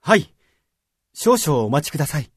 はい。少々お待ちください。